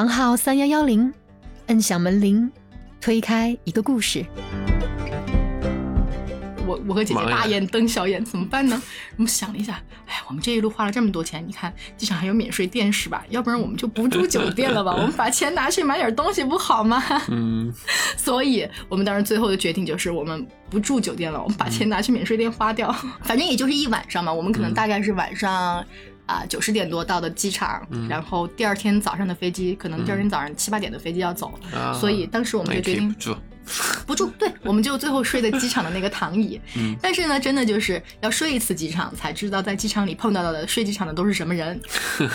房号三幺幺零，摁响门铃，推开一个故事。我我和姐姐大眼瞪小眼，怎么办呢？我们想了一下，哎，我们这一路花了这么多钱，你看机场还有免税店是吧？要不然我们就不住酒店了吧？我们把钱拿去买点东西不好吗？嗯，所以我们当时最后的决定就是，我们不住酒店了，我们把钱拿去免税店花掉。反正也就是一晚上嘛，我们可能大概是晚上。啊，九十点多到的机场，然后第二天早上的飞机，可能第二天早上七八点的飞机要走，啊所以当时我们就决定不住。不住，对，我们就最后睡在机场的那个躺椅。嗯但是呢，真的就是要睡一次机场，才知道在机场里碰到的睡机场的都是什么人。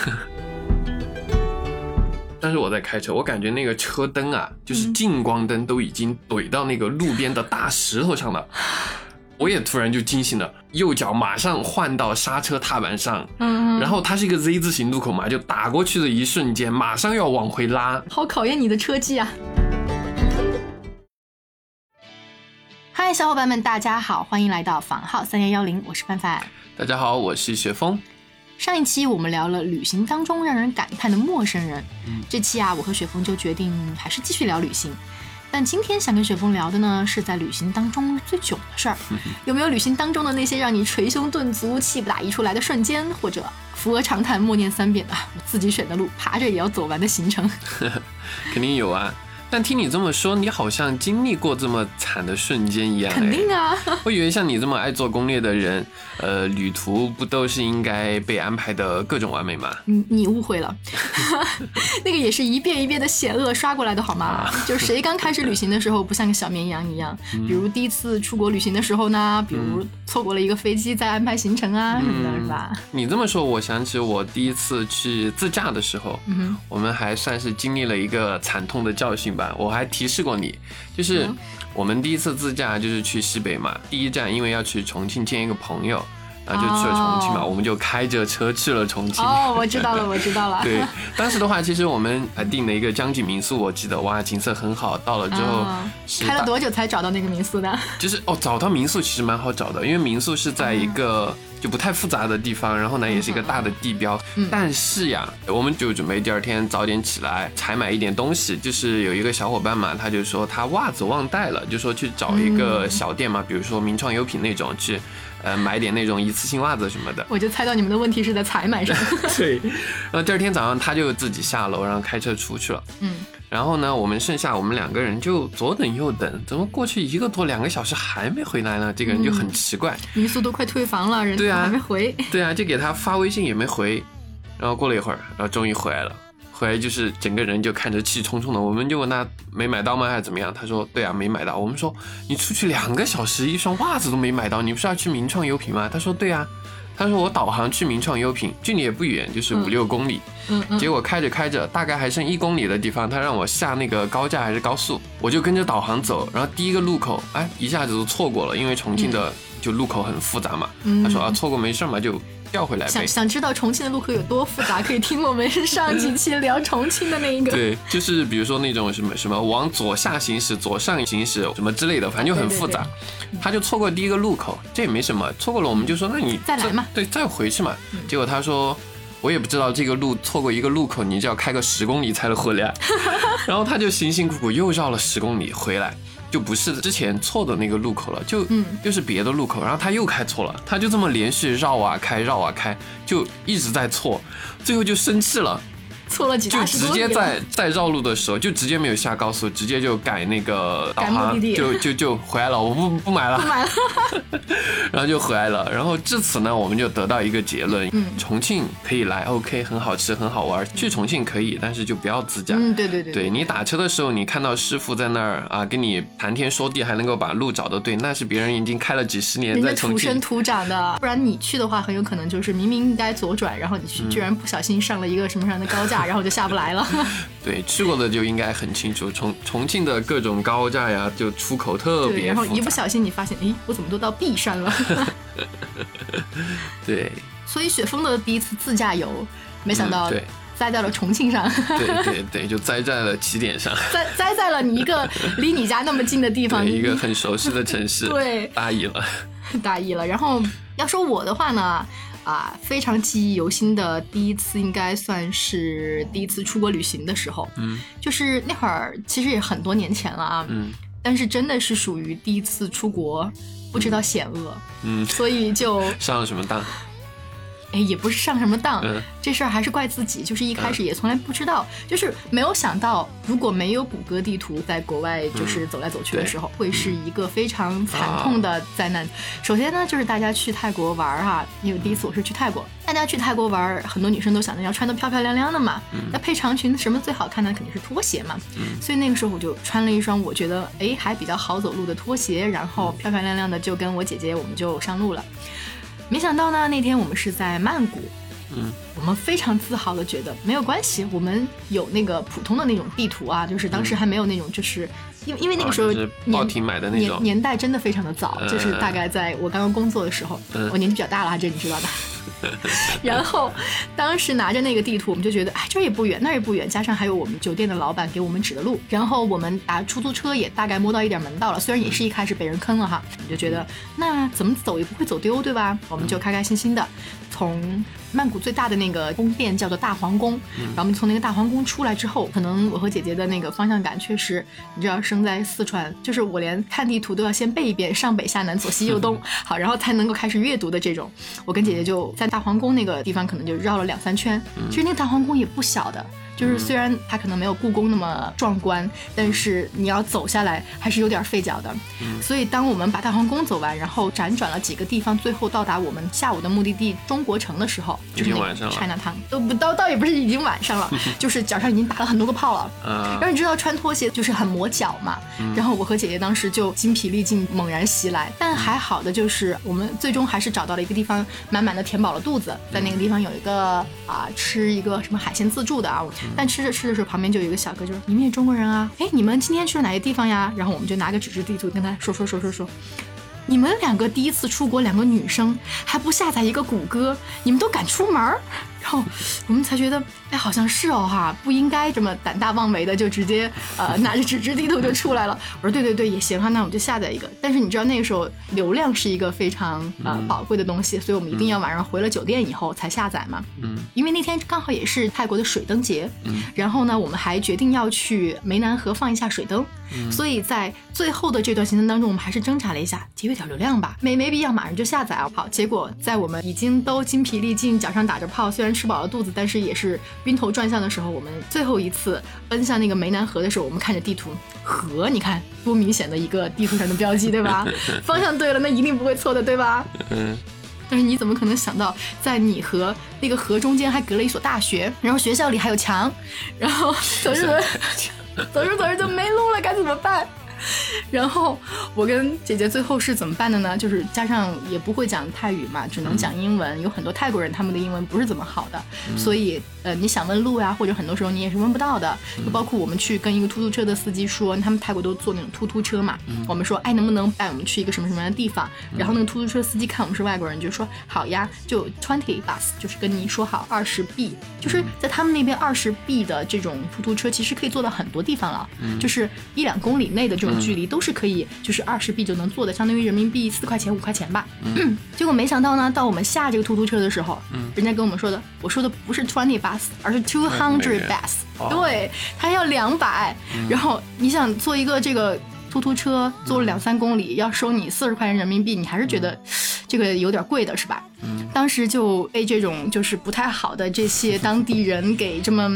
但是我在开车，我感觉那个车灯啊，嗯就是近光灯都已经怼到那个路边的大石头上了。我也突然就惊醒了，右脚马上换到刹车踏板上，嗯，然后它是一个 Z 字形路口嘛，就打过去的一瞬间，马上要往回拉。好考验你的车技啊！嗨，小伙伴们，大家好，欢迎来到房号三幺幺零，我是范范。大家好，我是雪峰。上一期我们聊了旅行当中让人感叹的陌生人，嗯这期啊，我和雪峰就决定还是继续聊旅行。但今天想跟雪峰聊的呢，是在旅行当中最囧的事儿。有没有旅行当中的那些让你捶胸顿足、气不打一处来的瞬间，或者扶额长叹、默念三遍啊，我自己选的路，爬着也要走完的行程？肯定有啊。但听你这么说，你好像经历过这么惨的瞬间一样。肯定哎。啊，我以为像你这么爱做攻略的人，呃，旅途不都是应该被安排的各种完美吗？你你误会了，那个也是一遍一遍的险恶刷过来的好吗？就谁刚开始旅行的时候不像个小绵羊一样？比如第一次出国旅行的时候呢，比如错过了一个飞机在安排行程啊什么的，是吧？你这么说，我想起我第一次去自驾的时候，嗯，我们还算是经历了一个惨痛的教训吧。我还提示过你，就是嗯我们第一次自驾就是去西北嘛，第一站因为要去重庆见一个朋友，然后就去了重庆嘛，哦我们就开着车去了重庆。哦，我知道了，我知道了。对，当时的话，其实我们还订了一个江景民宿，我记得哇，景色很好。到了之后开了多久才找到那个民宿的？就是哦，找到民宿其实蛮好找的，因为民宿是在一个就不太复杂的地方，然后呢也是一个大的地标。嗯但是呀，我们就准备第二天早点起来采买一点东西。就是有一个小伙伴嘛，他就说他袜子忘带了，就说去找一嗯个小店嘛，比如说名创优品那种去。呃，买点那种一次性袜子什么的。我就猜到你们的问题是在采买上。对，然后第二天早上他就自己下楼，然后开车出去了。嗯，然后呢，我们剩下我们两个人就左等右等，怎么过去一个多两个小时还没回来呢？这个人就很奇怪。民宿都快退房了，人对啊还没回。对啊，就给他发微信也没回，然后过了一会儿，然后终于回来了。回来就是整个人就看着气冲冲的，我们就问他没买到吗，还是怎么样？他说对啊，没买到。我们说你出去两个小时，一双袜子都没买到，你不是要去名创优品吗？他说对啊，他说我导航去名创优品，距离也不远，就是五嗯六公里。嗯嗯，结果开着开着，大概还剩一公里的地方，他让我下那个高架还是高速，我就跟着导航走，然后第一个路口，哎，一下子就错过了，因为重庆的就路口很复杂嘛。嗯他说啊，错过没事嘛，就调回来呗想。想知道重庆的路口有多复杂，可以听我们上几期聊重庆的那一个。对，就是比如说那种什么什么往左下行驶、左上行驶什么之类的，反正就很复杂。他就错过第一个路口，这也没什么，错过了我们就说那你再来嘛对，再回去嘛。结果他说。我也不知道这个路错过一个路口，你就要开个十公里才能回来，然后他就辛辛苦苦又绕了十公里回来，就不是之前错的那个路口了，就嗯。又是别的路口，然后他又开错了，他就这么连续绕啊开绕啊开，就一直在错，最后就生气了，错了几就大十直接在在绕路的时候，就直接没有下高速，直接就改那个导改目的航，地就 就就回来了，我不不买了不，买了。然后就回来了。然后至此呢，我们就得到一个结论：嗯重庆可以来，OK，很好吃，很好玩，去重庆可以，但是就不要自驾。嗯，对对对对你打车的时候，你看到师傅在那儿啊，跟你谈天说地，还能够把路找得对，那是别人已经开了几十年在重土生。土长的，不然你去的话，很有可能就是明明应该左转，然后你去嗯居然不小心上了一个什么样的高架，然后就下不来了。对，去过的就应该很清楚，重重庆的各种高架呀，就出口特对，别然后一。不小心你发现，诶，我怎么都到 B 山了？对所以雪峰的第一次自驾游，没想到嗯对栽在了重庆上，对对对，就栽在了起点上。栽栽在了你一个离你家那么近的地方，一个很熟悉的城市，对大意了。大意了。然后要说我的话呢，啊非常记忆犹新的第一次，应该算是第一次出国旅行的时候。嗯就是那会儿其实也很多年前了啊，嗯但是真的是属于第一次出国，不知道险恶，嗯，所以就上了什么当？哎也不是上什么当，嗯。这事儿还是怪自己，就是一开始也从来不知道，就是没有想到，如果没有谷歌地图，在国外就是走来走去的时候，会是一个非常惨痛的灾难。首先呢，就是大家去泰国玩儿哈，因为第一次我是去泰国，大家去泰国玩儿，很多女生都想着要穿得漂漂亮亮的嘛，那配长裙什么最好看的肯定是拖鞋嘛，所以那个时候我就穿了一双我觉得哎还比较好走路的拖鞋，然后漂漂亮亮的就跟我姐姐我们就上路了。没想到呢，那天我们是在曼谷，嗯，我们非常自豪的觉得没有关系，我们有那个普通的那种地图啊，就是当时还没有那种，就是因为因为那个时候啊就是年报亭买的那年种。年代真的非常的早，嗯就是大概在我刚刚工作的时候，嗯。我年纪比较大了，这你知道的。然后当时拿着那个地图，我们就觉得，哎，这儿也不远，那儿也不远，加上还有我们酒店的老板给我们指的路，然后我们打出租车也大概摸到一点门道了，虽然也是一开始被人坑了哈，我们就觉得那怎么走也不会走丢，对吧？我们就开开心心的从曼谷最大的那个宫殿叫做大皇宫，然后我们从那个大皇宫出来之后，可能我和姐姐的那个方向感确实，你知道，生在四川，就是我连看地图都要先背一遍上北下南左西右东，好，然后才能够开始阅读的这种。我跟姐姐就在大皇宫那个地方，可能就绕了两三圈。其实那个大皇宫也不小的。就是虽然它可能没有故宫那么壮观，但是你要走下来还是有点费脚的。所以当我们把大皇宫走完，然后辗转了几个地方，最后到达我们下午的目的地中国城的时候，就是那个已经晚上了 China Town，都不到倒也不是已经晚上 了，就是脚上已经打了很多个泡了。啊然后你知道穿拖鞋就是很磨脚嘛，然后我和姐姐当时就精疲力尽，猛然袭来。但还好的就是我们最终还是找到了一个地方，满满的填饱了肚子。在那个地方有一个啊、吃一个什么海鲜自助的啊，但吃着吃着时候旁边就有一个小哥就说：“你们也中国人啊？哎，你们今天去了哪些地方呀？”然后我们就拿个纸质地图跟他说说说说说。你们两个第一次出国，两个女生还不下载一个谷歌，你们都敢出门儿？然后我们才觉得，哎，好像是哦哈，不应该这么胆大妄为的就直接呃拿着纸质地图就出来了。我说对对对，也行哈，那我们就下载一个。但是你知道那个时候流量是一个非常呃宝贵的东西，所以我们一定要晚上回了酒店以后才下载嘛。嗯因为那天刚好也是泰国的水灯节，嗯然后呢，我们还决定要去湄南河放一下水灯，嗯所以在最后的这段行程当中，我们还是挣扎了一下，节约点流量吧，没没必要马上就下载啊。好，结果在我们已经都精疲力尽，脚上打着泡，虽然吃饱了肚子，但是也是晕头转向的时候，我们最后一次奔向那个湄南河的时候，我们看着地图，河，你看多明显的一个地图上的标记，对吧？方向对了，那一定不会错的，对吧？嗯但是你怎么可能想到，在你和那个河中间还隔了一所大学，然后学校里还有墙，然后 走着走着，走着走着就没路了，该怎么办？然后我跟姐姐最后是怎么办的呢？就是加上也不会讲泰语嘛，只能讲英文。有很多泰国人他们的英文不是怎么好的，所以呃你想问路呀，或者很多时候你也是问不到的。就包括我们去跟一个出租车的司机说，他们泰国都坐那种突突车嘛，我们说哎能不能带我们去一个什么什么样的地方？然后那个出租车司机看我们是外国人，就说好呀，就 twenty bus，就是跟你说好二十 b，就是在他们那边二十 b 的这种出租车其实可以坐到很多地方了，就是一两公里内的这种距离都是可以，就是二十币就能坐的，相当于人民币四块钱五块钱吧。结果没想到呢，到我们下这个突突车的时候，人家跟我们说的，我说的不是 twenty bus，而是 two hundred bus，、哦。对，他要两百、然后你想做一个这个。出租车坐了两三公里，要收你四十块钱人民币，你还是觉得这个有点贵的是吧？当时就被这种就是不太好的这些当地人给这么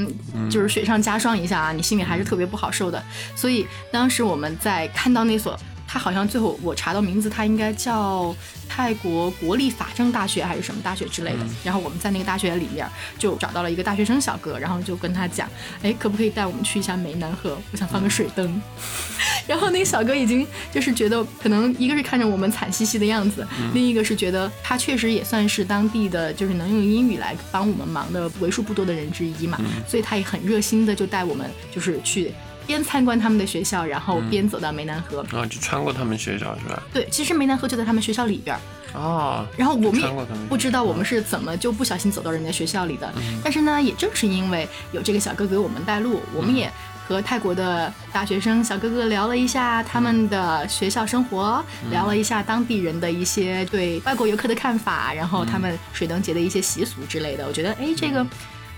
就是雪上加霜一下啊，你心里还是特别不好受的。所以当时我们在看到那所，它好像最后我查到名字，他应该叫泰国国立法政大学还是什么大学之类的。然后我们在那个大学里面就找到了一个大学生小哥，然后就跟他讲，哎，可不可以带我们去一下湄南河？我想放个水灯。然后那个小哥已经就是觉得，可能一个是看着我们惨兮兮的样子，另一个是觉得他确实也算是当地的，就是能用英语来帮我们忙的为数不多的人之一嘛，所以他也很热心的就带我们就是去。边参观他们的学校，然后边走到湄南河。啊，就穿过他们学校是吧？对，其实湄南河就在他们学校里边儿。哦，然后我们不知道我们是怎么就不小心走到人家学校里的。但是呢，也正是因为有这个小哥给我们带路，我们也和泰国的大学生小哥哥聊了一下他们的学校生活，聊了一下当地人的一些对外国游客的看法，然后他们水灯节的一些习俗之类的。我觉得，哎，这个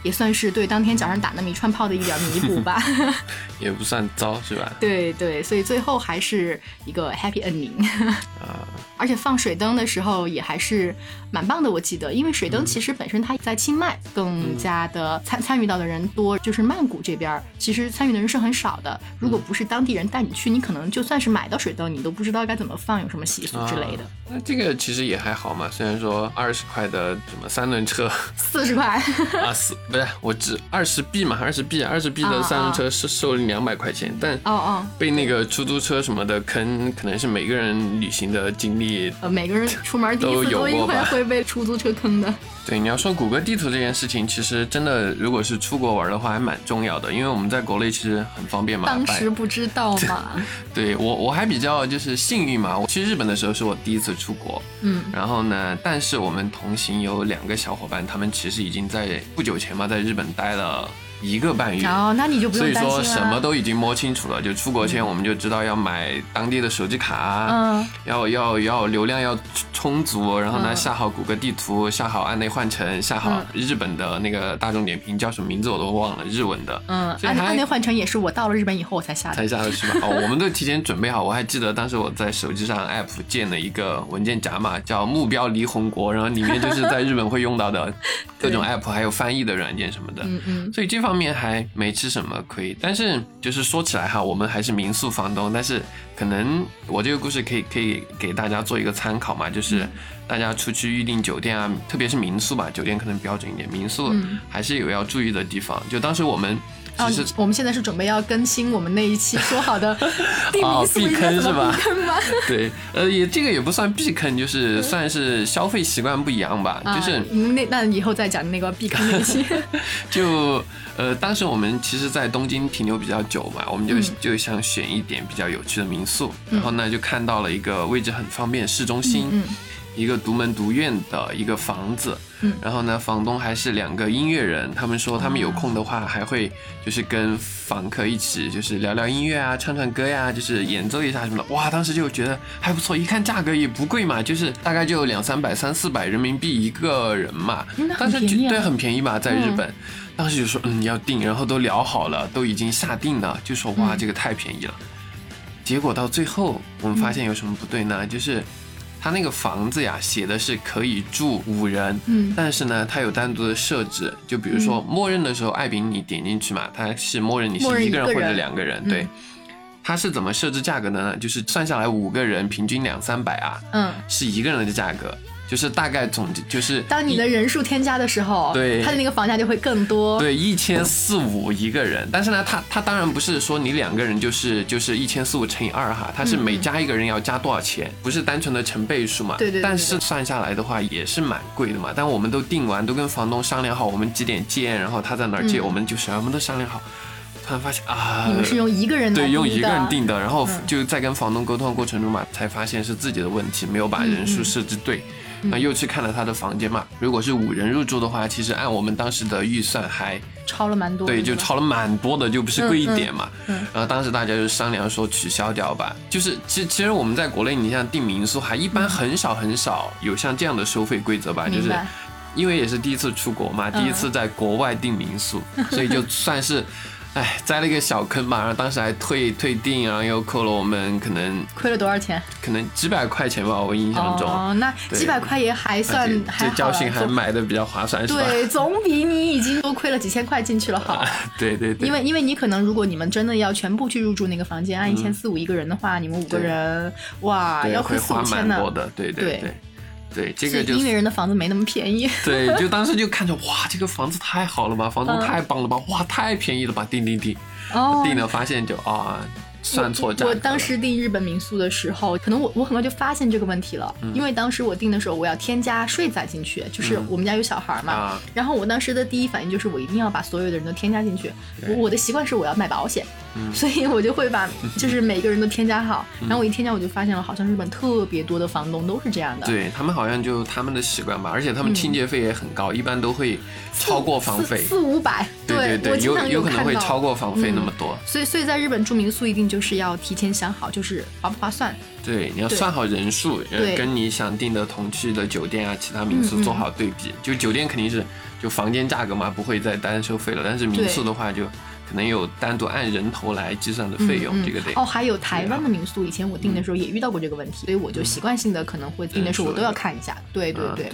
也算是对当天早上打那么一串炮的一点弥补吧。也不算糟是吧？对对，所以最后还是一个 happy ending。啊，而且放水灯的时候也还是蛮棒的，我记得，因为水灯其实本身它在清迈更加的参参与到的人多，就是曼谷这边其实参与的人是很少的。如果不是当地人带你去，你可能就算是买到水灯，你都不知道该怎么放，有什么习俗之类的。那这个其实也还好嘛，虽然说二十块的什么三轮车四十块，啊，四不是我只二十币嘛，二十币，二十币的三轮车是收了两百块钱，但哦哦，被那个出租车什么的坑，可能是每个人旅行的经历。呃，每个人出门第一都次都一有过吧会会被出租车坑的。对，你要说谷歌地图这件事情，其实真的如果是出国玩的话，还蛮重要的，因为我们在国内其实很方便嘛。当时不知道嘛，对我我还比较就是幸运嘛，我去日本的时候是我第一次出国，嗯，然后呢，但是我们同行有两个小伙伴，他们其实已经在不久前嘛，在日本待了一个半月。哦，那你就不所以用担心了。说什么都已经摸清楚了，就出国前我们就知道要买当地的手机卡，啊嗯要要要流量要充足，然后呢嗯下好谷歌地图，下好按内换乘，下好日本的那个大众点评叫什么名字我都忘了，日文的，嗯，所以还按按内换乘也是我到了日本以后我才下的。才下的是吧？哦，我们都提前准备好。我还记得当时我在手机上 app 建了一个文件夹嘛，叫目标离红国，然后里面就是在日本会用到的各种 app，还有翻译的软件什么的。嗯嗯，所以这方面还没吃什么亏。但是就是说起来哈，我们还是民宿房东，但是可能我这个故事可以可以给大家做一个参考嘛，就是大家出去预订酒店啊，特别是民宿吧，酒店可能标准一点，民宿嗯还是有要注意的地方。就当时我们哦其实、，我们现在是准备要更新我们那一期说好的 避坑是吧？对，呃，也这个也不算避坑，就是算是消费习惯不一样吧。就是啊那那以后再讲那个避坑那一期。就呃，当时我们其实，在东京停留比较久嘛，我们就、嗯就想选一点比较有趣的民宿，然后呢，就看到了一个位置很方便，市中心，嗯一个独门独院的一个房子。嗯然后呢，房东还是两个音乐人，他们说他们有空的话，还会就是跟房客一起就是聊聊音乐啊，唱唱歌呀、就是演奏一下什么的。哇，当时就觉得还不错，一看价格也不贵嘛，就是大概就两三百、三四百人民币一个人嘛。当时就对很便宜吧，在日本。当时就说嗯要订，然后都聊好了，都已经下定了，就说哇嗯这个太便宜了。结果到最后我们发现有什么不对呢？就是他那个房子呀写的是可以住五人，嗯。但是呢它有单独的设置，就比如说默认的时候，艾比你点进去嘛，它是默认你是一个人或者两个人，嗯。对。它是怎么设置价格的呢？就是算下来五个人平均两三百啊，嗯，是一个人的价格，就是大概总就是当你的人数添加的时候，对它的那个房价就会更多。对，一千四五一个人，但是呢，它它当然不是说你两个人就是就是一千四五乘以二哈，它是每加一个人要加多少钱，不是单纯的乘倍数嘛。对对对对但是算下来的话也是蛮贵的嘛。但我们都定完，都跟房东商量好，我们几点见，然后他在哪儿接，嗯我们就什么都商量好。突然发现啊，你们是用一个人来对，用一个人的定的，然后嗯就在跟房东沟通过程中嘛，才发现是自己的问题，没有把人数设置对。那又去看了他的房间嘛，如果是五人入住的话，其实按我们当时的预算还超了蛮多。对，就超了蛮多的，就不是贵一点嘛。嗯嗯然后当时大家就商量说取消掉吧。就是其实其实我们在国内，你像订民宿，还一般很少很少有像这样的收费规则吧，就是因为也是第一次出国嘛，第一次在国外订民宿，所以就算是。哎，栽了一个小坑吧，然后当时还退退订，然后又扣了我们可能亏了多少钱？可能几百块钱吧，我印象中。哦，那几百块也还算还这教训还买的比较划算，是吧？对，总比你已经多亏了几千块进去了好。对对对，因为因为你可能如果你们真的要全部去入住那个房间，按一千四五一个人的话，你们五个人哇要亏四五千呢对对对对，这个就音乐人的房子没那么便宜。对，就当时就看着哇，这个房子太好了吧，房东嗯。太棒了吧，哇，太便宜了吧，订订订，哦。订了发现就啊，算错价我当时订日本民宿的时候，可能我我很快就发现这个问题了，嗯。因为当时我订的时候，我要添加税仔进去，就是我们家有小孩嘛，啊。然后我当时的第一反应就是我一定要把所有的人都添加进去。我我的习惯是我要买保险，嗯。所以我就会把 就是每个人都添加好，然后我一添加我就发现了，好像日本特别多的房东都是这样的，对他们好像就他们的习惯吧，而且他们清洁费也很高，一般都会超过房费。四。四五百，对对，我经常有有可能会超过房费那么多。所以，所以在日本住民宿一定就是要提前想好，就是划不划算。对，你要算好人数，呃跟你想订的同区的酒店啊、其他民宿做好对比。就酒店肯定是就房间价格嘛，不会再单收费了，但是民宿的话就可能有单独按人头来计算的费用，这个得。哦，还有台湾的民宿，以前我订的时候也遇到过这个问题，所以我就习惯性的可能会订的时候我都要看一下。对对对，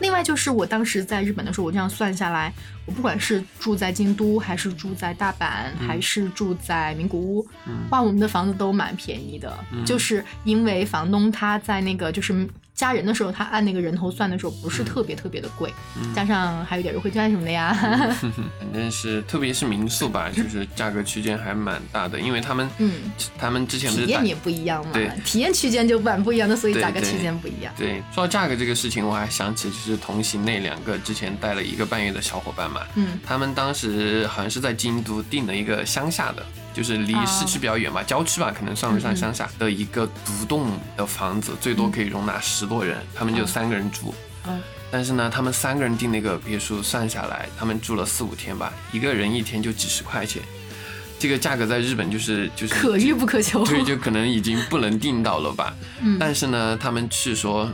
另外就是我当时在日本的时候，我这样算下来，我不管是住在京都，还是住在大阪，还是住在名古屋，哇，我们的房子都蛮便宜的，就是因为房东他在那个就是。加人的时候，他按那个人头算的时候，不是特别特别的贵，加上还有点优惠券什么的呀。反正是特别是民宿吧，就是价格区间还蛮大的，因为他们嗯，他们之前体验也不一样嘛对，体验区间就蛮不一样的，所以价格区间不一样。对，说到价格这个事情，我还想起就是同行那两个之前带了一个半月的小伙伴嘛，嗯。他们当时好像是在京都订了一个乡下的，就是离哦市区比较远吧，郊区吧，可能算不上乡下的一个独栋的房子，最多可以容纳十多人，他们就三个人住。嗯但是呢，他们三个人订那个别墅算下来，他们住了四五天吧，一个人一天就几十块钱，这个价格在日本就是就是可遇不可求。对，就可能已经不能订到了吧。嗯但是呢，他们去说，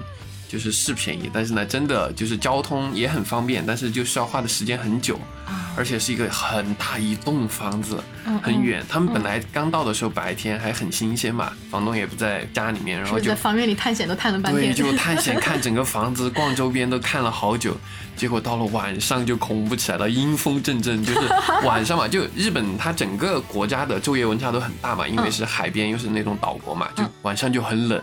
就是是便宜，但是呢，真的就是交通也很方便，但是就需要花的时间很久，啊而且是一个很大一栋房子，嗯很远。他们本来刚到的时候白天还很新鲜嘛，房东也不在家里面，然后就是在房院里探险都探了半天对，就 探险看整个房子，逛周边都看了好久，结果到了晚上就恐怖起来了，阴风阵阵。就是 晚上嘛，就日本它整个国家的昼夜温差都很大嘛，因为嗯是海边又是那种岛国嘛，就嗯晚上就很冷。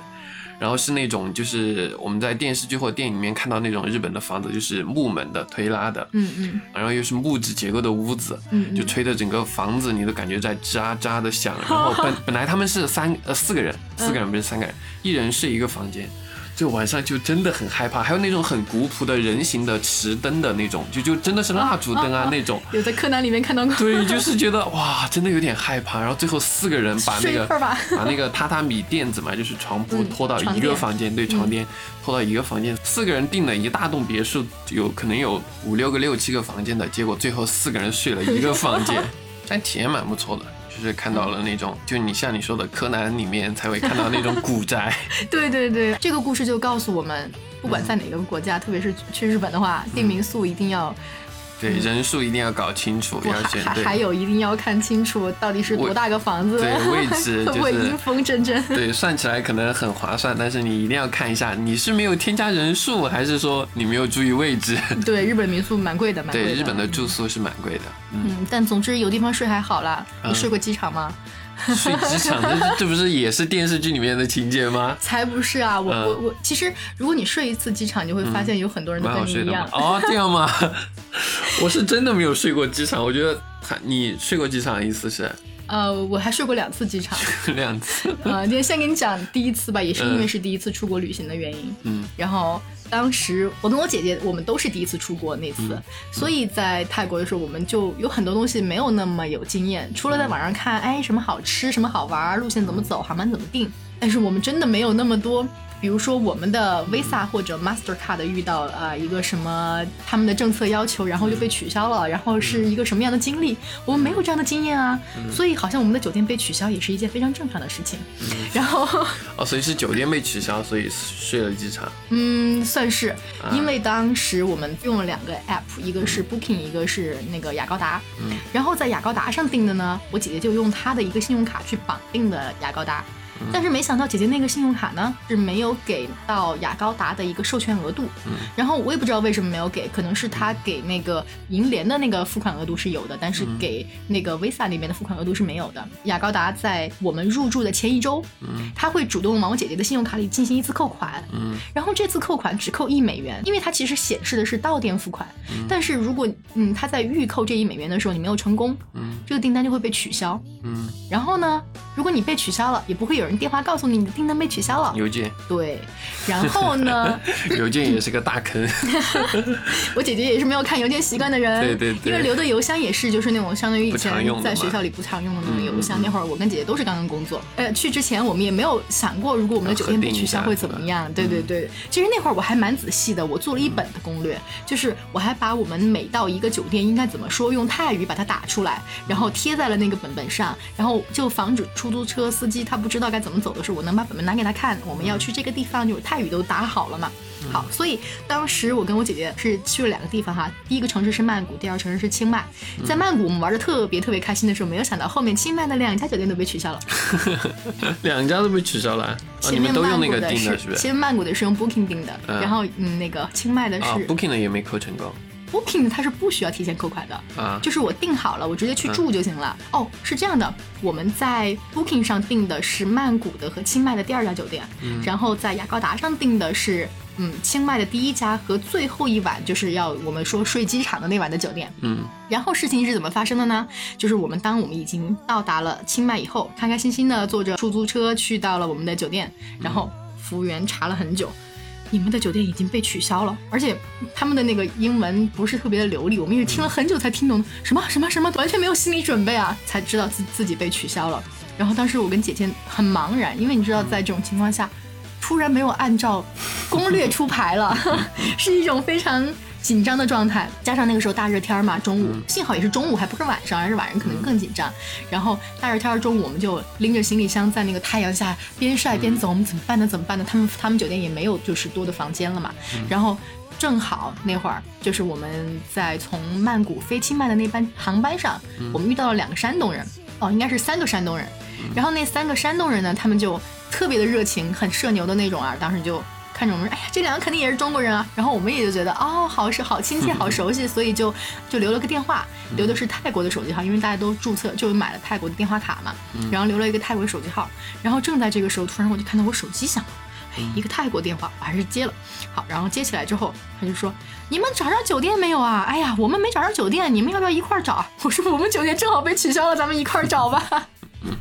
然后是那种就是我们在电视剧或电影里面看到那种日本的房子，就是木门的推拉的，嗯嗯然后又是木质结构的屋子，嗯，就吹的整个房子你都感觉在喳喳的响。然后本 本来他们是三呃四个人，四个人不是三个人，一人睡一个房间。就晚上就真的很害怕，还有那种很古朴的人形的池灯的那种，就就真的是蜡烛灯啊那种。有在柯南里面看到过。对，就是觉得哇，真的有点害怕。然后最后四个人把那个把那个榻榻米垫子嘛，就是床铺嗯拖到一个房间，对，床垫拖到一个房间。四个人订了一大栋别墅，有可能有五六个、六七个房间的，结果最后四个人睡了一个房间，但体验蛮不错的。就是看到了那种，就你像你说的柯南里面才会看到那种 古宅，对对对，这个故事就告诉我们，不管在哪个国家，特别是去日本的话，订民宿一定要，对人数一定要搞清楚，要选对。还还有一定要看清楚到底是多大个房子，对位置 就是阴风阵阵。对，算起来可能很划算，但是你一定要看一下，你是没有添加人数，还是说你没有注意位置？对，日本民宿蛮贵的，蛮贵对，日本的住宿是蛮贵的。嗯，嗯，但总之有地方睡还好啦。你嗯睡过机场吗？睡机场，这这不是也是电视剧里面的情节吗？才不是啊！我、嗯我我，其实如果你睡一次机场，你就会发现有很多人都跟你一样。。哦，这样吗？我是真的没有睡过机场，我觉得他你睡过机场的意思是呃，我还睡过两次机场。两次。呃，今天先给你讲第一次吧，也是因为是第一次出国旅行的原因。嗯，然后当时我跟我姐姐，我们都是第一次出国那次，嗯所以在泰国的时候，我们就有很多东西没有那么有经验，除了在网上看，哎，什么好吃，什么好玩，路线怎么走，航班怎么定，但是我们真的没有那么多。比如说我们的 Visa 或者 Mastercard 遇到呃一个什么他们的政策要求，然后就被取消了，然后是一个什么样的经历，我们没有这样的经验啊，所以好像我们的酒店被取消也是一件非常正常的事情。然后哦，所以是酒店被取消，所以睡了机场。嗯，算是，啊因为当时我们用了两个 app，一个是 Booking，一个是那个雅高达。嗯然后在雅高达上订的呢，我姐姐就用她的一个信用卡去绑定的雅高达。嗯但是没想到姐姐那个信用卡呢是没有给到雅高达的一个授权额度，嗯然后我也不知道为什么没有给，可能是他给那个银联的那个付款额度是有的，但是嗯给那个 Visa 那边的付款额度是没有的。雅高达在我们入住的前一周，嗯他会主动往我姐姐的信用卡里进行一次扣款，嗯然后这次扣款只扣一美元，因为它其实显示的是到店付款，但是如果嗯他在预扣这一美元的时候你没有成功，嗯这个订单就会被取消。嗯然后呢，如果你被取消了，也不会有有人电话告诉你你的订单被取消了。邮件，对，然后呢，邮件也是个大坑。我姐姐也是没有看邮件习惯的人，对对对因为留的邮箱也是就是那种相当于以前在学校里不常用的那种邮箱。那会儿我跟姐姐都是刚刚工作，呃，去之前我们也没有想过，如果我们的酒店被取消会怎么样。对对对，其实那会儿我还蛮仔细的，我做了一本的攻略，就是我还把我们每到一个酒店应该怎么说，用泰语把它打出来，然后贴在了那个本本上，然后就防止出租车司机他不知道该怎么走的时候，我能把本本拿给他看，我们要去这个地方，就是泰语都打好了嘛。好，所以当时我跟我姐姐是去了两个地方哈，第一个城市是曼谷，第二个城市是清迈。在曼谷我们玩的特别特别开心的时候，没有想到后面清迈的两家酒店都被取消了。两家都被取消了。前面们都用那个曼谷的订的是不是？前面曼谷的是用 Booking 订的，嗯然后嗯那个清迈的啊是，Booking 的也没扣成功 Booking，它是不需要提前扣款的。啊。就是我订好了，我直接去住就行了。哦，是这样的，我们在 Booking 上订的是曼谷的和清迈的第二家酒店，然后在雅高达上订的是嗯清迈的第一家和最后一晚就是要我们说睡机场的那晚的酒店。嗯然后事情是怎么发生的呢？就是我们当我们已经到达了清迈以后，开开心心的坐着出租车去到了我们的酒店，然后服务员查了很久。你们的酒店已经被取消了，而且他们的那个英文不是特别的流利，我们也是听了很久才听懂什么什么什么，完全没有心理准备啊，才知道自自己被取消了。然后当时我跟姐姐很茫然，因为你知道在这种情况下，突然没有按照攻略出牌了，是一种非常紧张的状态。加上那个时候大热天嘛，中午幸好也是中午，还不是晚上，而是晚上可能更紧张。然后大热天中午我们就拎着行李箱在那个太阳下边晒边走，我们怎么办呢？怎么办呢？他们他们酒店也没有就是多的房间了嘛，然后。正好那会儿就是我们在从曼谷飞清迈的那班航班上，我们遇到了两个山东人，哦，应该是三个山东人。然后那三个山东人呢，他们就特别的热情，很社牛的那种啊。当时就看着我们说，哎呀，这两个肯定也是中国人啊。然后我们也就觉得，哦，好是好亲切，好熟悉，所以就就留了个电话，留的是泰国的手机号，因为大家都注册就买了泰国的电话卡嘛。然后留了一个泰国的手机号。然后正在这个时候，突然我就看到我手机响了。哎，一个泰国电话，我还是接了。好，然后接起来之后，他就说：“你们找着酒店没有啊？哎呀，我们没找着酒店，你们要不要一块儿找？” 我说：“我们酒店正好被取消了，咱们一块儿找吧。”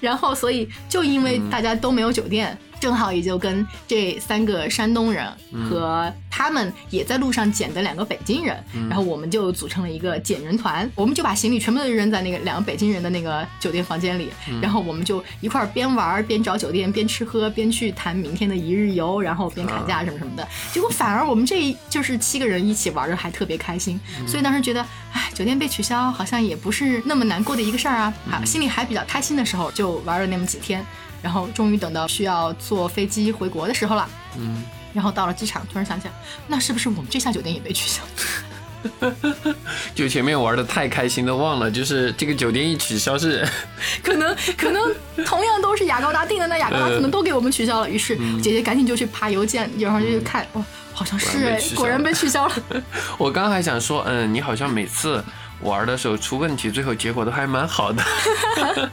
然后，所以就因为大家都没有酒店，正好也就跟这三个山东人和他们也在路上捡的两个北京人，然后我们就组成了一个捡人团，我们就把行李全部都扔在那个两个北京人的那个酒店房间里，然后我们就一块儿边玩儿边找酒店，边吃喝边去谈明天的一日游，然后边砍价什么什么的。结果反而我们这就是七个人一起玩的还特别开心，所以当时觉得，哎，酒店被取消好像也不是那么难过的一个事儿啊，啊，心里还比较开心的时候，就玩了那么几天，然后终于等到需要坐飞机回国的时候了。嗯，然后到了机场，突然想起来，那是不是我们这下酒店也被取消？就前面玩的太开心的，忘了就是这个酒店一取消是，可能可能同样都是雅高达订的，那雅高达可能都给我们取消了。于是姐姐赶紧就去爬邮件，然后就去看，哇，好像是哎，果果然然被取消了。我刚还想说，嗯，你好像每次玩的时候出问题，最后结果都还蛮好的。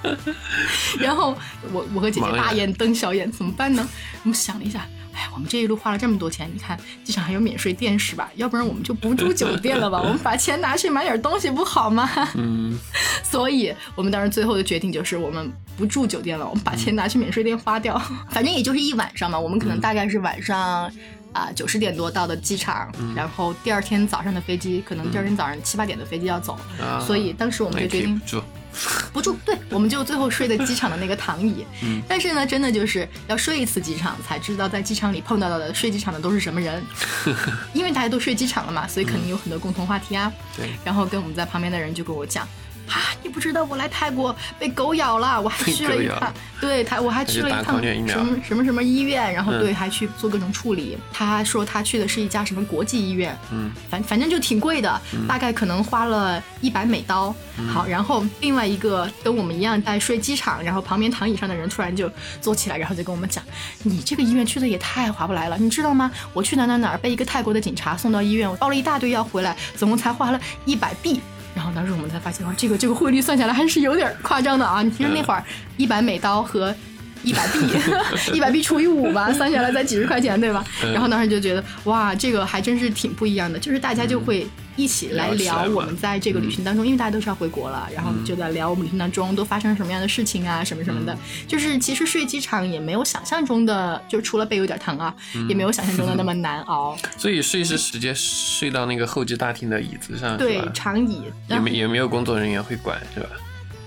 然后我我和姐姐大眼瞪小眼，怎么办呢？我们想了一下，哎，我们这一路花了这么多钱，你看机场还有免税店是吧？要不然我们就不住酒店了吧？我们把钱拿去买点东西不好吗？嗯，所以我们当时最后的决定就是，我们不住酒店了，我们把钱拿去免税店花掉。反正也就是一晚上嘛，我们可能大概是晚上。啊，九十点多到的机场，然后第二天早上的飞机，可能第二天早上七八点的飞机要走，啊所以当时我们就决定以不住。不住，对，我们就最后睡的机场的那个躺椅。嗯但是呢，真的就是要睡一次机场，才知道在机场里碰到的睡机场的都是什么人。因为大家都睡机场了嘛，所以肯定有很多共同话题啊。对，然后跟我们在旁边的人就跟我讲。啊！你不知道我来泰国被狗咬了，我还去了一趟，对他我还去了一趟什么什么什么医院，然后嗯对还去做各种处理。他说他去的是一家什么国际医院，嗯，反反正就挺贵的，大概可能花了一百美刀。嗯好，然后另外一个跟我们一样在睡机场，然后旁边躺椅上的人突然就坐起来，然后就跟我们讲：“你这个医院去的也太划不来了，你知道吗？我去哪哪哪儿被一个泰国的警察送到医院，我包了一大堆药回来，总共才花了一百币。”然后当时我们才发现，哇，这个这个汇率算下来还是有点夸张的啊！你听那会儿一百美刀和 一百币，一百币除以五吧，算下来才几十块钱，对吧？然后当时就觉得，哇，这个还真是挺不一样的，就是大家就会一起来聊我们在这个旅行当中，因为大家都是要回国了，然后嗯就在聊我们旅行当中都发生了什么样的事情啊，什么什么的。嗯就是其实睡机场也没有想象中的，就除了背有点疼啊，嗯也没有想象中的那么难熬。所以睡是直接睡到那个候机大厅的椅子上，对？长椅，也没也没有工作人员会管，是吧？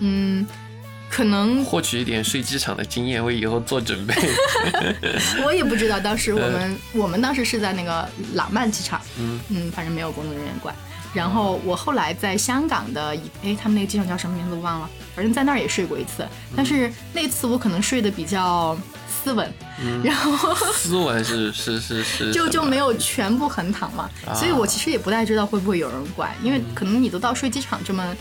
嗯，可能获取一点睡机场的经验，为以后做准备。我也不知道，当时 我们、我们当时是在那个朗曼机场，嗯。反正没有工作人员管。然后我后来在香港的一，哎，他们那个机场叫什么名字我忘了，反正在那儿也睡过一次，但是那次我可能睡得比较斯文，然后斯文是是是是，就就没有全部横躺嘛，啊。所以我其实也不太知道会不会有人管，因为可能你都到睡机场这么。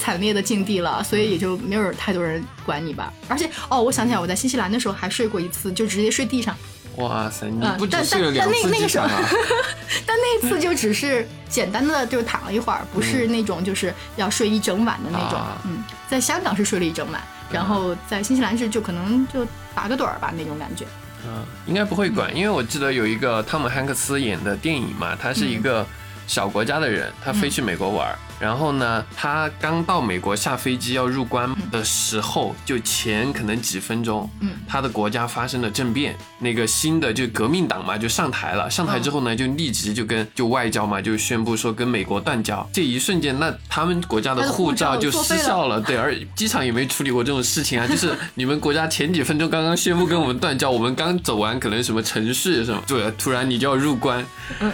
惨烈的境地了，所以也就没有太多人管你吧。而且哦，我想起来，我在新西兰的时候还睡过一次，就直接睡地上。哇塞，你不只睡了但但两次那那个时候！但那次就只是简单的就是躺了一会儿，不是那种就是要睡一整晚的那种。啊嗯，在香港是睡了一整晚，然后在新西兰是就可能就打个盹儿吧那种感觉。嗯，应该不会管，因为我记得有一个汤姆汉克斯演的电影嘛，他是一个小国家的人，他飞去美国玩儿，然后呢，他刚到美国下飞机要入关的时候，就前可能几分钟，嗯，他的国家发生了政变，那个新的就革命党嘛就上台了，上台之后呢，就立即就跟就外交嘛就宣布说跟美国断交，这一瞬间，那他们国家的护护照就失效了，对，而机场也没处理过这种事情啊，就是你们国家前几分钟刚刚宣布跟我们断交，我们刚走完可能什么程序什么，对，突然你就要入关，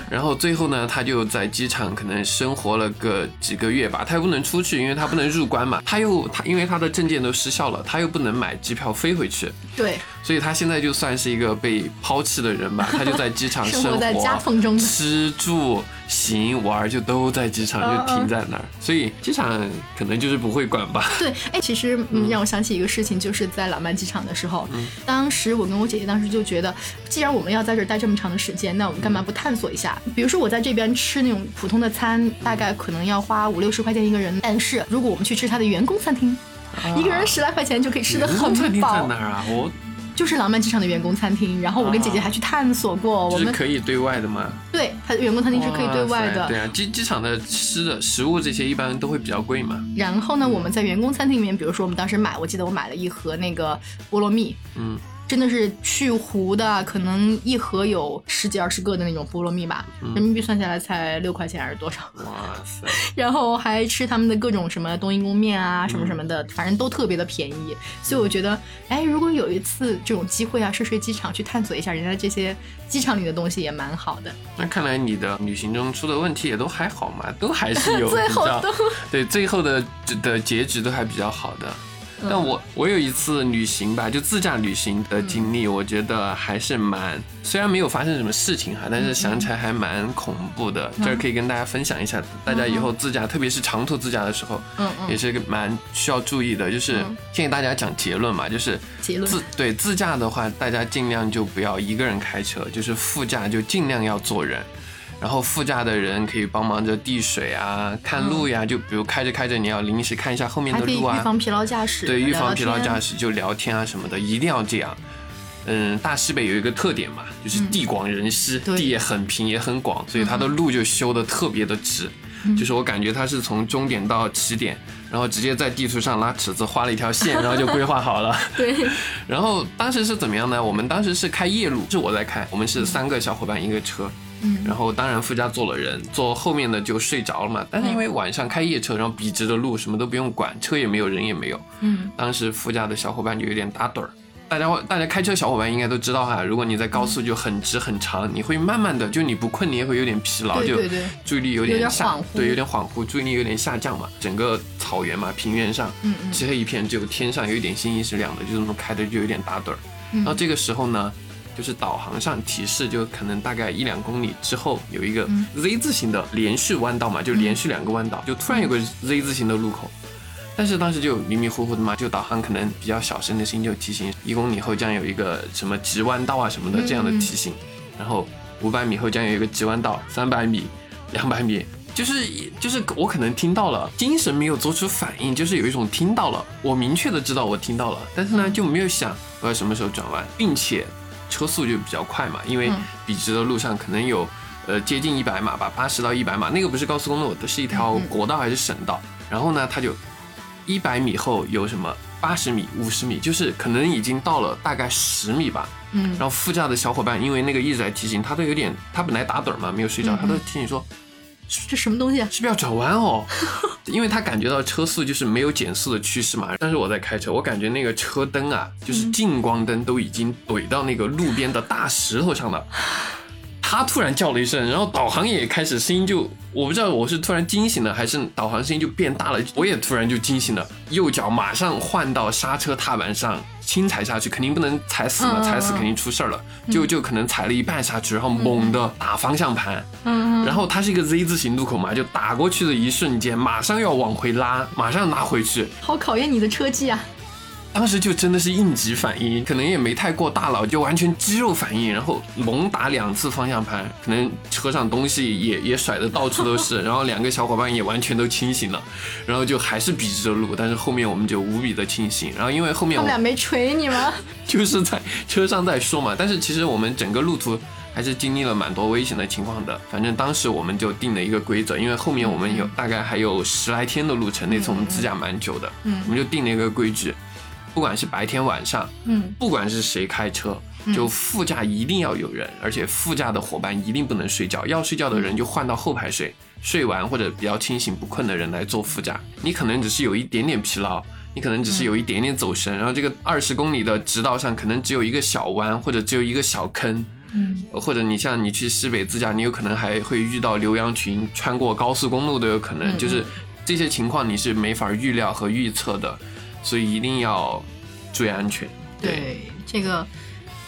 然后最后呢，他就在机场可能生活了个几个月吧，他又不能出去，因为他不能入关嘛，他又他因为他的证件都失效了，他又不能买机票飞回去，对，所以他现在就算是一个被抛弃的人吧，他就在机场生生活在夹缝中。吃住行玩就都在机场就停在那儿，所以机场可能就是不会管吧。对，哎，其实嗯，让我想起一个事情，就是在朗曼机场的时候，当时我跟我姐姐当时就觉得，既然我们要在这儿待这么长的时间，那我们干嘛不探索一下？比如说我在这边吃那种普通的餐，大概可能要花五六十块钱一个人，但是如果我们去吃他的员工餐厅，一个人十来块钱就可以吃的很饱。厅在哪，儿啊？我就是朗曼机场的员工餐厅。然后我跟姐姐还去探索过，我就是们可以对外的吗？对它的员工餐厅是可以对外的。对啊，机机场的吃的食物这些一般都会比较贵嘛。然后呢，我们在员工餐厅里面，比如说我们当时买，我记得我买了一盒那个菠萝蜜，嗯，真的是去核的，可能一盒有十几二十个的那种菠萝蜜吧，嗯人民币算下来才六块钱还是多少？哇塞，然后还吃他们的各种什么冬阴功面啊，什么什么嗯的，反正都特别的便宜。所以我觉得，哎，如果有一次这种机会啊，睡睡机场去探索一下人家这些机场里的东西，也蛮好的。那看来你的旅行中出的问题也都还好嘛，都还是有 最后都对最后的的结局都还比较好的。嗯但我我有一次旅行吧，就自驾旅行的经嗯历，我觉得还是蛮，虽然没有发生什么事情哈，但是想起来还蛮恐怖的。嗯这儿可以跟大家分享一下，大家以后自驾，特别是长途自驾的时候，嗯嗯也是个蛮需要注意的。就是嗯建议大家讲结论嘛，就是结论自对自驾的话，大家尽量就不要一个人开车，就是副驾就尽量要坐人。然后副驾的人可以帮忙着递水啊、看路呀，就比如开着开着，你要临时看一下后面的路啊，预防疲劳驾驶，对，预防疲劳驾驶就聊天啊什么的，一定要这样。嗯，大西北有一个特点嘛，就是地广人稀，嗯地也很平也很广，所以它的路就修的特别的直。嗯就是我感觉它是从终点到起点，然后直接在地图上拉尺子画了一条线，然后就规划好了。对，然后当时是怎么样呢？我们当时是开夜路，是我在开，我们是三个小伙伴一个车，嗯然后当然副驾坐了人，坐后面的就睡着了嘛。但是因为晚上开夜车，然后笔直的路什么都不用管，车也没有，人也没有。嗯当时副驾的小伙伴就有点打盹儿。大家大家开车小伙伴应该都知道哈，如果你在高速就很直很长，你会慢慢的就你不困你也会有点疲劳，就注意力有有点点下对，有点恍惚，注意力有点下降嘛。整个草原嘛，平原上，漆黑一片，只有天上有一点星星是亮的，就这么开的就有点打盹儿。嗯然后这个时候呢，就是导航上提示，就可能大概一两公里之后有一个嗯。Z 字形的连续弯道嘛，就连续两个弯道，就突然有个 Z 字形的路口。但是当时就迷迷糊糊的嘛，就导航可能比较小声的声音就提醒一公里后将有一个什么急弯道啊什么的这样的提醒，然后五百米后将有一个急弯道，三百米、两百米，就是就是我可能听到了，精神没有做出反应，就是有一种听到了，我明确的知道我听到了，但是呢就没有想我要什么时候转弯，并且车速就比较快嘛，因为嗯笔直的路上可能有。呃接近一百码吧，八十到一百码，那个不是高速公路，是一条国道还是省道。然后呢，他就一百米后有什么八十米、五十米，就是可能已经到了大概十米吧。嗯然后副驾的小伙伴因为那个一直在提醒，他都有点，他本来打盹儿嘛，没有睡着，他都提醒说这什么东西啊？是不是要转弯哦？因为他感觉到车速就是没有减速的趋势嘛。但是我在开车，我感觉那个车灯啊，就是近光灯都已经怼到那个路边的大石头上了。他突然叫了一声，然后导航也开始声音就，我不知道我是突然惊醒了，还是导航声音就变大了，我也突然就惊醒了，右脚马上换到刹车踏板上，轻踩下去，肯定不能踩死嘛，踩死肯定出事儿了，就就可能踩了一半下去，然后猛地打方向盘，嗯然后它是一个 Z 字形路口嘛，就打过去的一瞬间，马上要往回拉，马上拉回去。好考验你的车技啊！当时就真的是应急反应，可能也没太过大脑，就完全肌肉反应，然后猛打两次方向盘，可能车上东西也也甩的到处都是，然后两个小伙伴也完全都清醒了，然后就还是笔直的路，但是后面我们就无比的清醒，然后因为后面我们俩没锤你吗？就是在车上在说嘛，但是其实我们整个路途还是经历了蛮多危险的情况的。反正当时我们就定了一个规则，因为后面我们有大概还有十来天的路程，那次我们自驾蛮久的，嗯我们就定了一个规矩，不管是白天晚上，嗯。不管是谁开车，就副驾一定要有人，而且副驾的伙伴一定不能睡觉，要睡觉的人就换到后排睡，睡完或者比较清醒不困的人来做副驾。你可能只是有一点点疲劳，你可能只是有一点点走神，然后这个二十公里的直道上可能只有一个小弯或者只有一个小坑。嗯。或者你像你去西北自驾，你有可能还会遇到牛羊群，穿过高速公路都有可能，嗯。就是这些情况你是没法预料和预测的，所以一定要注意安全。对，这个。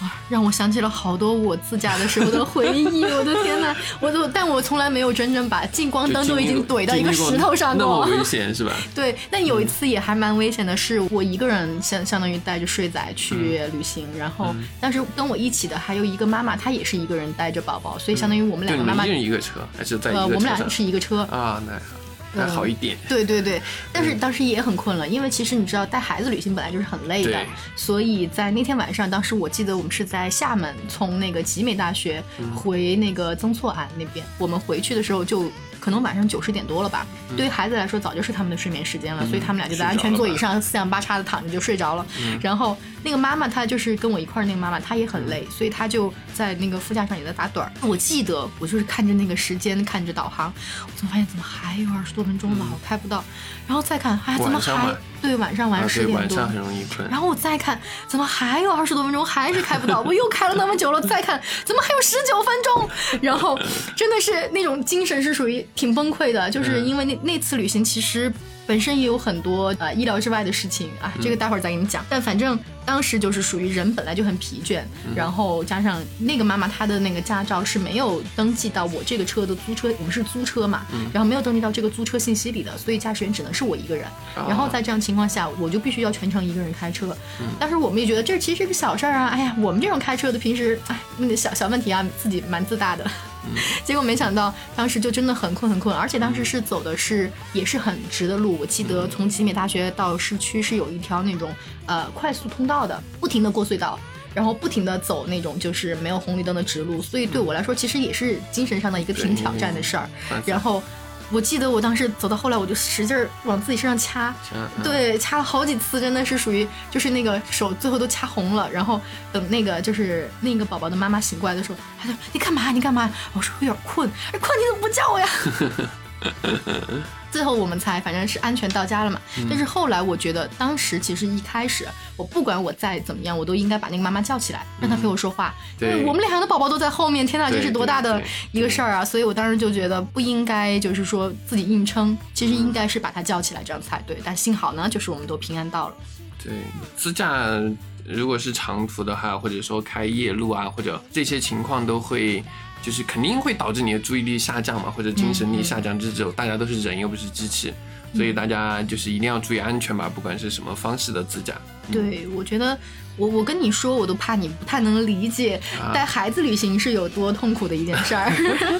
哇，让我想起了好多我自驾的时候的回忆，我的天呐，我都，但我从来没有真正把近光灯都已经怼到一个石头上那么过。危险是吧？对，但有一次也还蛮危险的是，我一个人相相当于带着睡仔去旅行，然后当时跟我一起的还有一个妈妈，她也是一个人带着宝宝，所以相当于我们两个妈妈，一人一个车，还是在一呃？我们俩是一个车，啊，那还好一点。对对对，但是当时也很困了，因为其实你知道带孩子旅行本来就是很累的，所以在那天晚上，当时我记得我们是在厦门，从那个集美大学嗯。回那个曾厝垵那边，我们回去的时候就。可能晚上九十点多了吧，对于孩子来说早就是他们的睡眠时间了，所以他们俩就在安全座椅上四仰八叉的躺着就睡着了。然后那个妈妈她就是跟我一块儿那个妈妈，她也很累，所以她就在那个副驾上也在打盹儿。我记得我就是看着那个时间，看着导航，我怎么发现怎么还有二十多分钟了，我开不到，然后再看，哎，怎么还对晚上晚上十点多。晚上很容易困。然后我再看，怎么还有二十多分钟，还是开不到？我又开了那么久了，再看，怎么还有十九分钟？然后真的是那种精神是属于挺崩溃的，就是因为那那次旅行其实。本身也有很多呃意料之外的事情啊，这个待会儿再给你们讲。但反正当时就是属于人本来就很疲倦，然后加上那个妈妈她的那个驾照是没有登记到我这个车的租车，我们是租车嘛，然后没有登记到这个租车信息里的，所以驾驶员只能是我一个人。然后在这样情况下，我就必须要全程一个人开车。当时我们也觉得这其实是个小事儿啊，哎呀，我们这种开车的平时哎那个小小问题啊，自己蛮自大的。结果没想到当时就真的很困很困，而且当时是走的是也是很直的路。我记得从集美大学到市区是有一条那种呃快速通道的，不停的过隧道。然后不停的走那种就是没有红绿灯的直路，所以对我来说其实也是精神上的一个挺挑战的事儿。然后我记得我当时走到后来，我就使劲儿往自己身上掐，嗯，对，掐了好几次，真的是属于就是那个手最后都掐红了。然后等那个就是另一个宝宝的妈妈醒过来的时候，她说：“你干嘛？你干嘛？”我说：“我有点困。”哎，困你怎么不叫我呀？最后我们才反正是安全到家了嘛。但是后来我觉得，当时其实一开始我不管我再怎么样，我都应该把那个妈妈叫起来，让她陪我说话。因为对我们两个的宝宝都在后面，天哪，这是多大的一个事儿啊！所以我当时就觉得不应该就是说自己硬撑，其实应该是把她叫起来，这样才对。但幸好呢，就是我们都平安到了。对，自驾如果是长途的话，或者说开夜路啊，或者这些情况都会。就是肯定会导致你的注意力下降嘛，或者精神力下降，这种大家都是人又不是机器，所以大家就是一定要注意安全吧，不管是什么方式的自驾。对，我觉得我我跟你说，我都怕你不太能理解啊带孩子旅行是有多痛苦的一件事儿。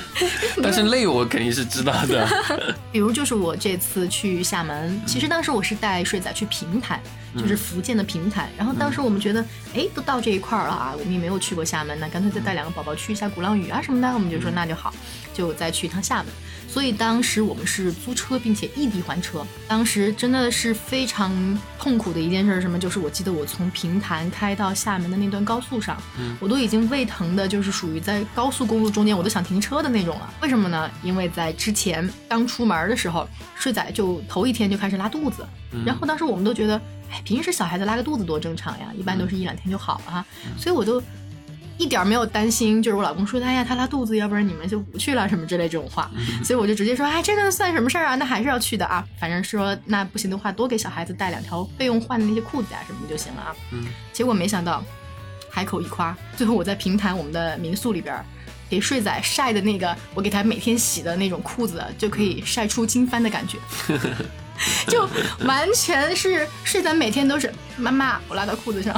但是累我肯定是知道的。比如就是我这次去厦门，其实当时我是带睡仔去平潭，就是福建的平潭。然后当时我们觉得，哎，都到这一块儿了啊，我们也没有去过厦门，那干脆再带两个宝宝去一下鼓浪屿啊什么的。我们就说那就好，就再去一趟厦门。所以当时我们是租车，并且异地还车。当时真的是非常痛苦的一件事是什么？就是我记得我从平潭开到厦门的那段高速上，我都已经胃疼的，就是属于在高速公路中间我都想停车的那种了。为什么呢？因为在之前刚出门的时候，睡仔就头一天就开始拉肚子，然后当时我们都觉得，哎，平时小孩子拉个肚子多正常呀，一般都是一两天就好了哈，所以我都。一点儿没有担心，就是我老公说，哎呀，他拉肚子，要不然你们就不去了什么之类这种话，所以我就直接说，哎，这个算什么事儿啊？那还是要去的啊。反正说那不行的话，多给小孩子带两条备用换的那些裤子啊什么就行了啊。嗯，结果没想到，海口一夸，最后我在平潭我们的民宿里边儿给睡仔晒的那个，我给他每天洗的那种裤子，就可以晒出经幡的感觉。就完全是睡仔每天都是妈妈，我拉到裤子上，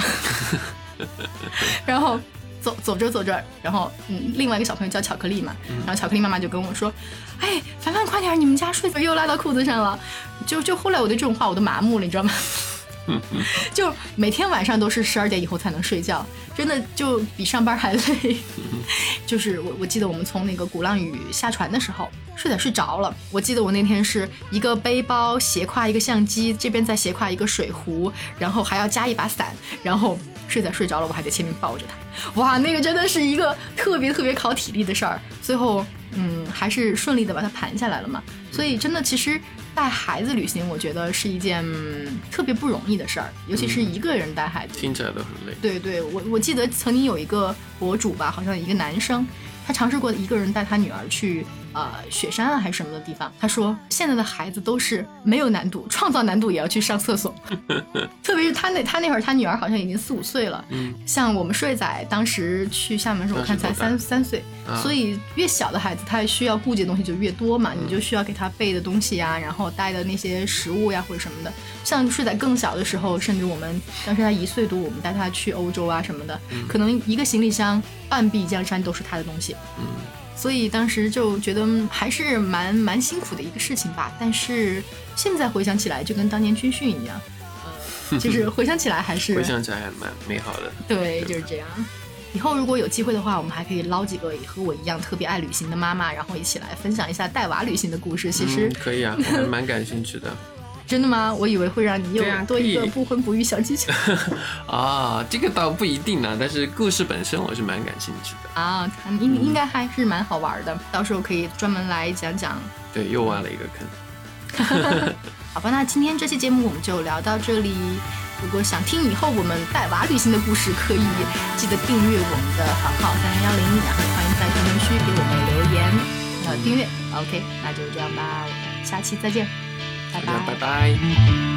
然后走走着走着，然后嗯，另外一个小朋友叫巧克力嘛，然后巧克力妈妈就跟我说，哎，凡凡快点，你们家睡粉又拉到裤子上了。就就后来我对这种话我都麻木了，你知道吗？就每天晚上都是十二点以后才能睡觉，真的就比上班还累。就是我我记得我们从那个鼓浪屿下船的时候，睡仔睡着了。我记得我那天是一个背包斜挎一个相机，这边再斜挎一个水壶，然后还要加一把伞，然后睡在睡着了，我还得前面抱着他。哇，那个真的是一个特别特别考体力的事儿。最后，嗯，还是顺利的把它盘下来了嘛。所以真的，其实带孩子旅行，我觉得是一件、嗯特别不容易的事儿，尤其是一个人带孩子。听起来都很累。对对，我我记得曾经有一个博主吧，好像一个男生，他尝试过一个人带他女儿去呃雪山啊还是什么的地方。他说现在的孩子都是没有难度，创造难度也要去上厕所，特别是他那他那会儿他女儿好像已经四五岁了，嗯，像我们睡仔当时去厦门的时候，我看才三三岁，啊。所以越小的孩子他需要顾及的东西就越多嘛，你就需要给他备的东西呀，然后带的那些食物呀或者什么的。像睡仔更小的时候，甚至我们当时他一岁多，我们带他去欧洲啊什么的，可能一个行李箱半壁江山都是他的东西。嗯，所以当时就觉得嗯还是蛮蛮辛苦的一个事情吧。但是现在回想起来，就跟当年军训一样，呃，就是回想起来还是回想起来还蛮美好的。对，就是这样。以后如果有机会的话，我们还可以捞几个和我一样特别爱旅行的妈妈，然后一起来分享一下带娃旅行的故事。其实、嗯、可以啊，我还蛮感兴趣的。真的吗？我以为会让你又多一个不婚不育小技巧 啊，这个倒不一定呢，但是故事本身我是蛮感兴趣的。啊，应应该还是蛮好玩的。到时候可以专门来讲讲。对，又挖了一个坑。好吧，那今天这期节目我们就聊到这里。如果想听以后我们带娃旅行的故事，可以记得订阅我们的房号三零幺零，然后欢迎在评论区给我们留言，呃，订阅。OK，那就这样吧，我们下期再见，大家拜拜。